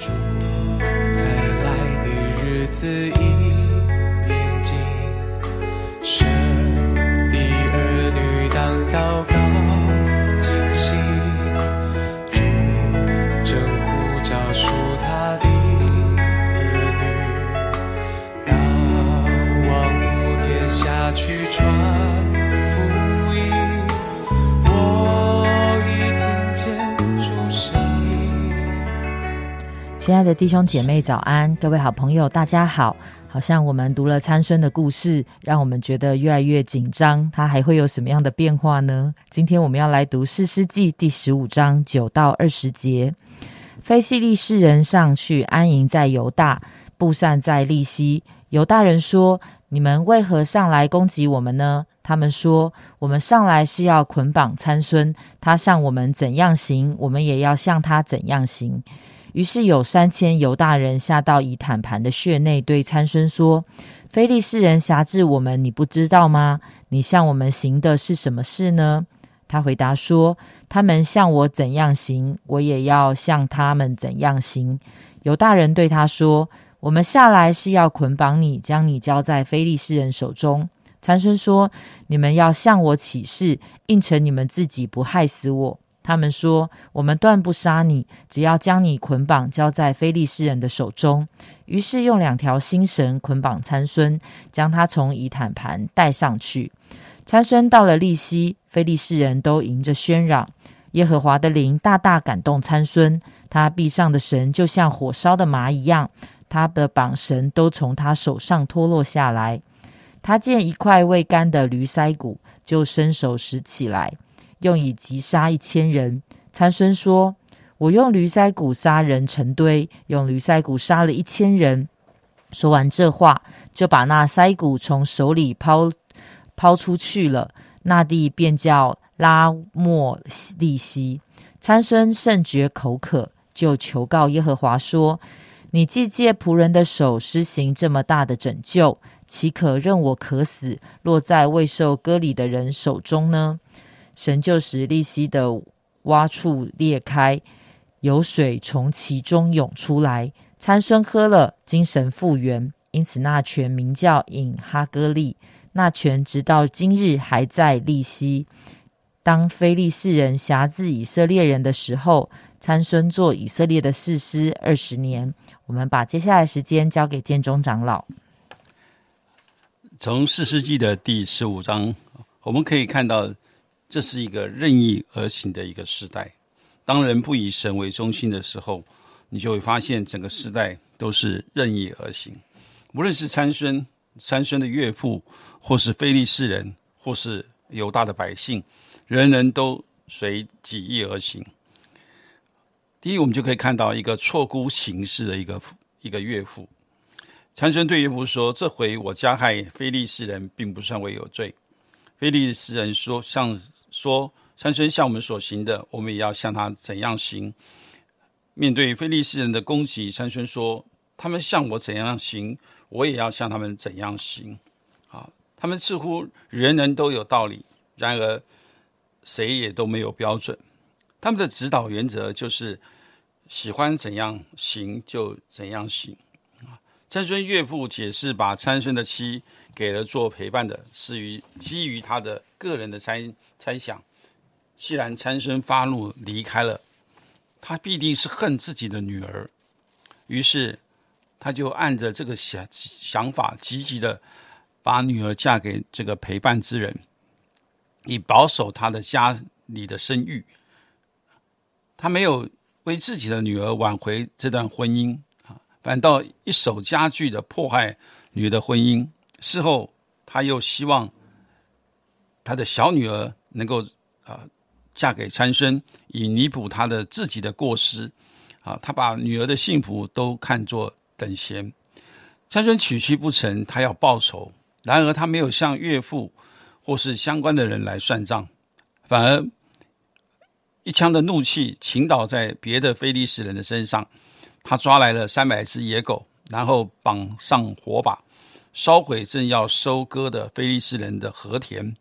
主再来的日子一亲爱的弟兄姐妹，早安！各位好朋友，大家好。好像我们读了参孙的故事，让我们觉得越来越紧张。他还会有什么样的变化呢？今天我们要来读士师记第十五章九到二十节。非西利士人上去安营在犹大，布散在利西。犹大人说：“你们为何上来攻击我们呢？”他们说：“我们上来是要捆绑参孙，他向我们怎样行，我们也要向他怎样行。”于是有三千犹大人下到以坦盘的穴内，对参孙说：“非利士人辖制我们，你不知道吗？你向我们行的是什么事呢？”他回答说：“他们向我怎样行，我也要向他们怎样行。”犹大人对他说：“我们下来是要捆绑你，将你交在非利士人手中。”参孙说：“你们要向我起誓，应承你们自己不害死我。”他们说：“我们断不杀你，只要将你捆绑交在非利士人的手中。”于是用两条新绳捆绑参孙，将他从以坦盘带上去。参孙到了利西，非利士人都迎着喧嚷。耶和华的灵大大感动参孙，他臂上的绳就像火烧的麻一样，他的绑绳都从他手上脱落下来。他见一块未干的驴腮骨，就伸手拾起来。用以击杀一千人。参孙说：“我用驴腮骨杀人成堆，用驴腮骨杀了一千人。”说完这话，就把那腮骨从手里抛抛出去了。那地便叫拉莫利西。参孙甚觉口渴，就求告耶和华说：“你既借仆人的手施行这么大的拯救，岂可任我渴死，落在未受割礼的人手中呢？”神就使利息的洼处裂开，有水从其中涌出来。参孙喝了，精神复原，因此那泉名叫引哈哥利。那泉直到今日还在利息。当非利士人辖制以色列人的时候，参孙做以色列的士师二十年。我们把接下来时间交给建中长老。从四世纪的第十五章，我们可以看到。这是一个任意而行的一个时代。当人不以神为中心的时候，你就会发现整个时代都是任意而行。无论是参孙、参孙的岳父，或是非利士人，或是犹大的百姓，人人都随己意而行。第一，我们就可以看到一个错估形势的一个一个岳父。参孙对岳父说：“这回我加害非利士人，并不算为有罪。”非利士人说：“像。”说参孙向我们所行的，我们也要向他怎样行。面对非利士人的攻击，参孙说：“他们向我怎样行，我也要向他们怎样行。”啊，他们似乎人人都有道理，然而谁也都没有标准。他们的指导原则就是喜欢怎样行就怎样行。参孙岳父解释，把参孙的妻给了做陪伴的，是于基于他的个人的猜。猜想，既然参孙发怒离开了，他必定是恨自己的女儿。于是，他就按着这个想想法，积极的把女儿嫁给这个陪伴之人，以保守他的家里的声誉。他没有为自己的女儿挽回这段婚姻，反倒一手加剧的迫害女的婚姻。事后，他又希望他的小女儿。能够啊嫁给参孙，以弥补他的自己的过失啊，他把女儿的幸福都看作等闲。参孙娶妻不成，他要报仇，然而他没有向岳父或是相关的人来算账，反而一腔的怒气倾倒在别的非利士人的身上。他抓来了三百只野狗，然后绑上火把，烧毁正要收割的非利士人的禾田。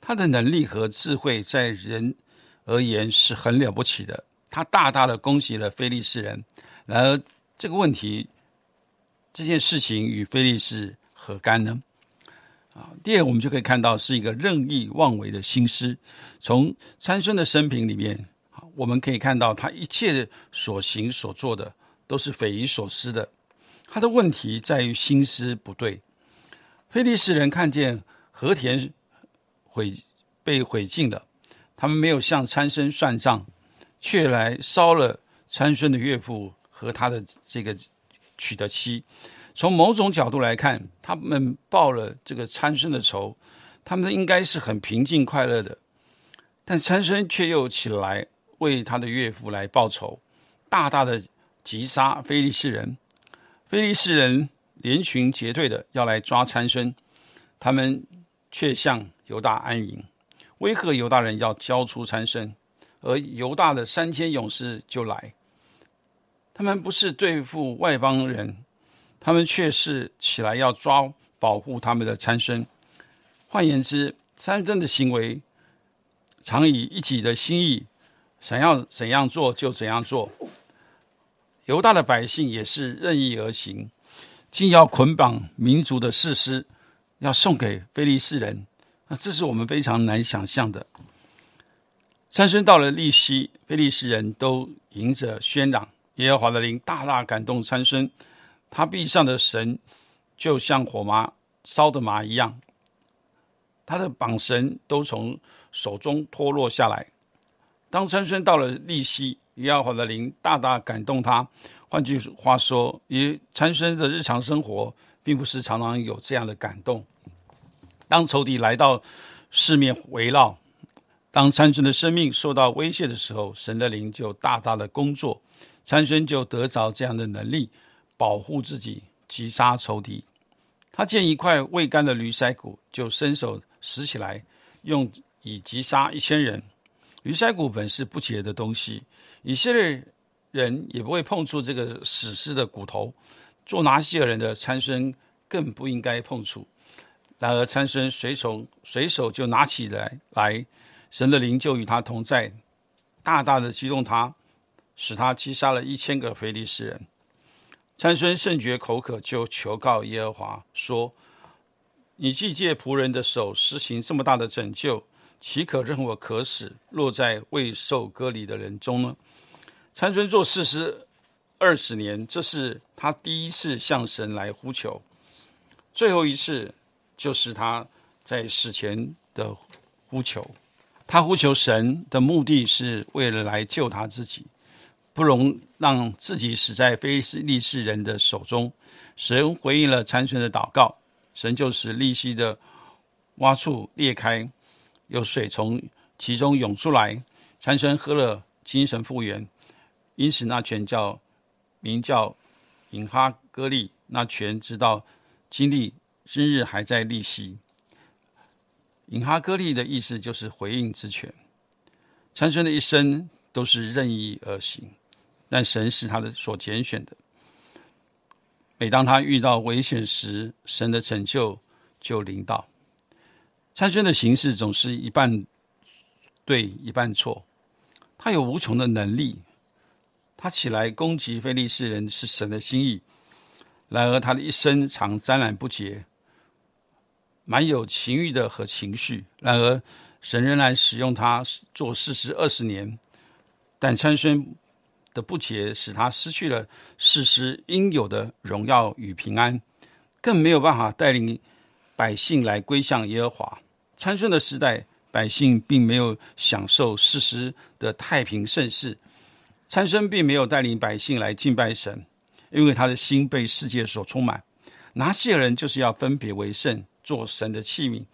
他的能力和智慧在人而言是很了不起的。他大大的攻击了非利士人，然而这个问题，这件事情与菲利士何干呢？啊，第二，我们就可以看到是一个任意妄为的心思。从参孙的生平里面，我们可以看到他一切所行所做的都是匪夷所思的。他的问题在于心思不对。菲利士人看见和田毁被毁尽了，他们没有向参孙算账，却来烧了参孙的岳父和他的这个娶的妻。从某种角度来看，他们报了这个参孙的仇，他们应该是很平静快乐的。但参孙却又起来为他的岳父来报仇，大大的击杀非利士人。非利士人连群结队的要来抓参孙，他们却向犹大安营，威吓犹大人要交出参孙，而犹大的三千勇士就来。他们不是对付外邦人。他们却是起来要抓保护他们的参孙。换言之，参孙的行为常以一己的心意，想要怎样做就怎样做。犹大的百姓也是任意而行，竟要捆绑民族的事师，要送给非利士人。那这是我们非常难想象的。参孙到了利西，非利士人都迎着喧嚷，耶和华的灵大大感动参孙。他臂上的绳就像火麻烧的麻一样，他的绑绳都从手中脱落下来。当参孙到了利息，耶和华的灵大大感动他。换句话说，以参孙的日常生活，并不是常常有这样的感动。当仇敌来到四面围绕，当参孙的生命受到威胁的时候，神的灵就大大的工作，参孙就得着这样的能力。保护自己，击杀仇敌。他见一块未干的驴腮骨，就伸手拾起来，用以击杀一千人。驴腮骨本是不洁的东西，以色列人也不会碰触这个死尸的骨头。做拿西尔人的参孙更不应该碰触。然而参孙随从随手就拿起来，来神的灵就与他同在，大大的激动他，使他击杀了一千个非利士人。参孙甚觉口渴，就求告耶和华说：“你既借仆人的手施行这么大的拯救，岂可任我渴死，落在未受割礼的人中呢？”参孙做事师二十年，这是他第一次向神来呼求，最后一次就是他在死前的呼求。他呼求神的目的是为了来救他自己。不容让自己死在非利士人的手中。神回应了参孙的祷告，神就使利息的洼处裂开，有水从其中涌出来。参孙喝了，精神复原，因此那泉叫名叫引哈戈利。那泉直到今日今日还在利息。引哈戈利的意思就是回应之泉。参孙的一生都是任意而行。但神是他的所拣选的。每当他遇到危险时，神的拯救就临到。参孙的形式总是一半对一半错。他有无穷的能力，他起来攻击非利士人是神的心意。然而他的一生常沾染不洁，满有情欲的和情绪。然而神仍然使用他做事实二十年。但参孙。的不洁使他失去了事实应有的荣耀与平安，更没有办法带领百姓来归向耶和华。参孙的时代，百姓并没有享受事实的太平盛世。参孙并没有带领百姓来敬拜神，因为他的心被世界所充满。拿西尔人就是要分别为圣，做神的器皿，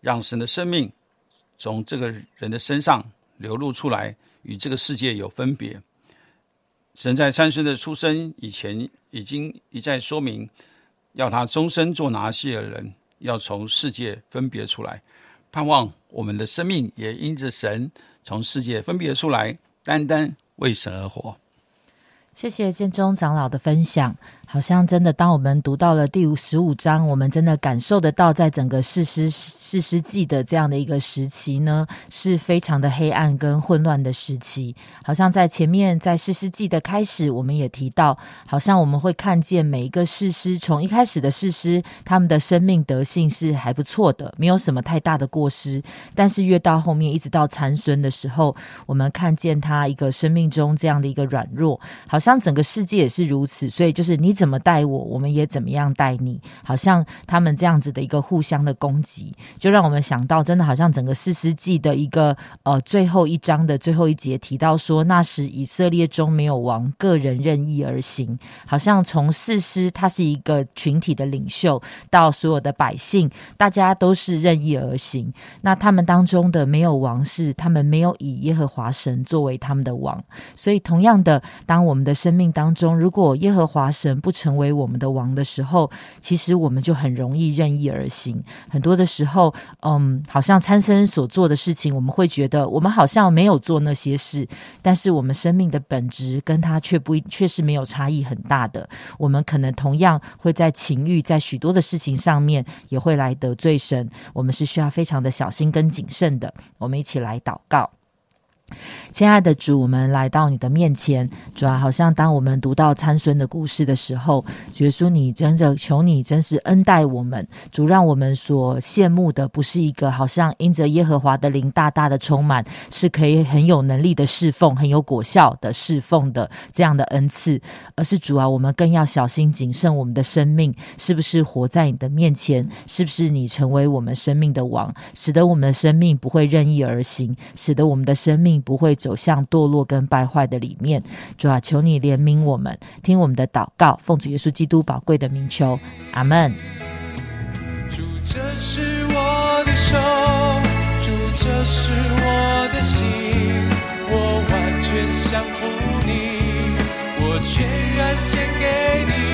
让神的生命从这个人的身上流露出来，与这个世界有分别。神在参孙的出生以前，已经一再说明，要他终身做拿西尔人，要从世界分别出来，盼望我们的生命也因着神从世界分别出来，单单为神而活。谢谢建中长老的分享。好像真的，当我们读到了第五十五章，我们真的感受得到，在整个四师四师记的这样的一个时期呢，是非常的黑暗跟混乱的时期。好像在前面，在四师记的开始，我们也提到，好像我们会看见每一个士师，从一开始的士师，他们的生命德性是还不错的，没有什么太大的过失。但是越到后面，一直到残孙的时候，我们看见他一个生命中这样的一个软弱，好像整个世界也是如此。所以就是你怎么待我，我们也怎么样待你。好像他们这样子的一个互相的攻击，就让我们想到，真的好像整个四世纪的一个呃最后一章的最后一节提到说，那时以色列中没有王，个人任意而行。好像从四师他是一个群体的领袖，到所有的百姓，大家都是任意而行。那他们当中的没有王，是他们没有以耶和华神作为他们的王。所以同样的，当我们的生命当中，如果耶和华神不成为我们的王的时候，其实我们就很容易任意而行。很多的时候，嗯，好像参生所做的事情，我们会觉得我们好像没有做那些事，但是我们生命的本质跟他却不却是没有差异很大的。我们可能同样会在情欲，在许多的事情上面也会来得罪神。我们是需要非常的小心跟谨慎的。我们一起来祷告。亲爱的主，我们来到你的面前。主啊，好像当我们读到参孙的故事的时候，耶稣，你真的求你真是恩待我们。主，让我们所羡慕的不是一个好像因着耶和华的灵大大的充满，是可以很有能力的侍奉、很有果效的侍奉的这样的恩赐，而是主啊，我们更要小心谨慎我们的生命是不是活在你的面前，是不是你成为我们生命的王，使得我们的生命不会任意而行，使得我们的生命。不会走向堕落跟败坏的里面，主啊，求你怜悯我们，听我们的祷告，奉主耶稣基督宝贵的名求，阿门。主，这是我的手，主，这是我的心，我完全降服你，我全然献给你。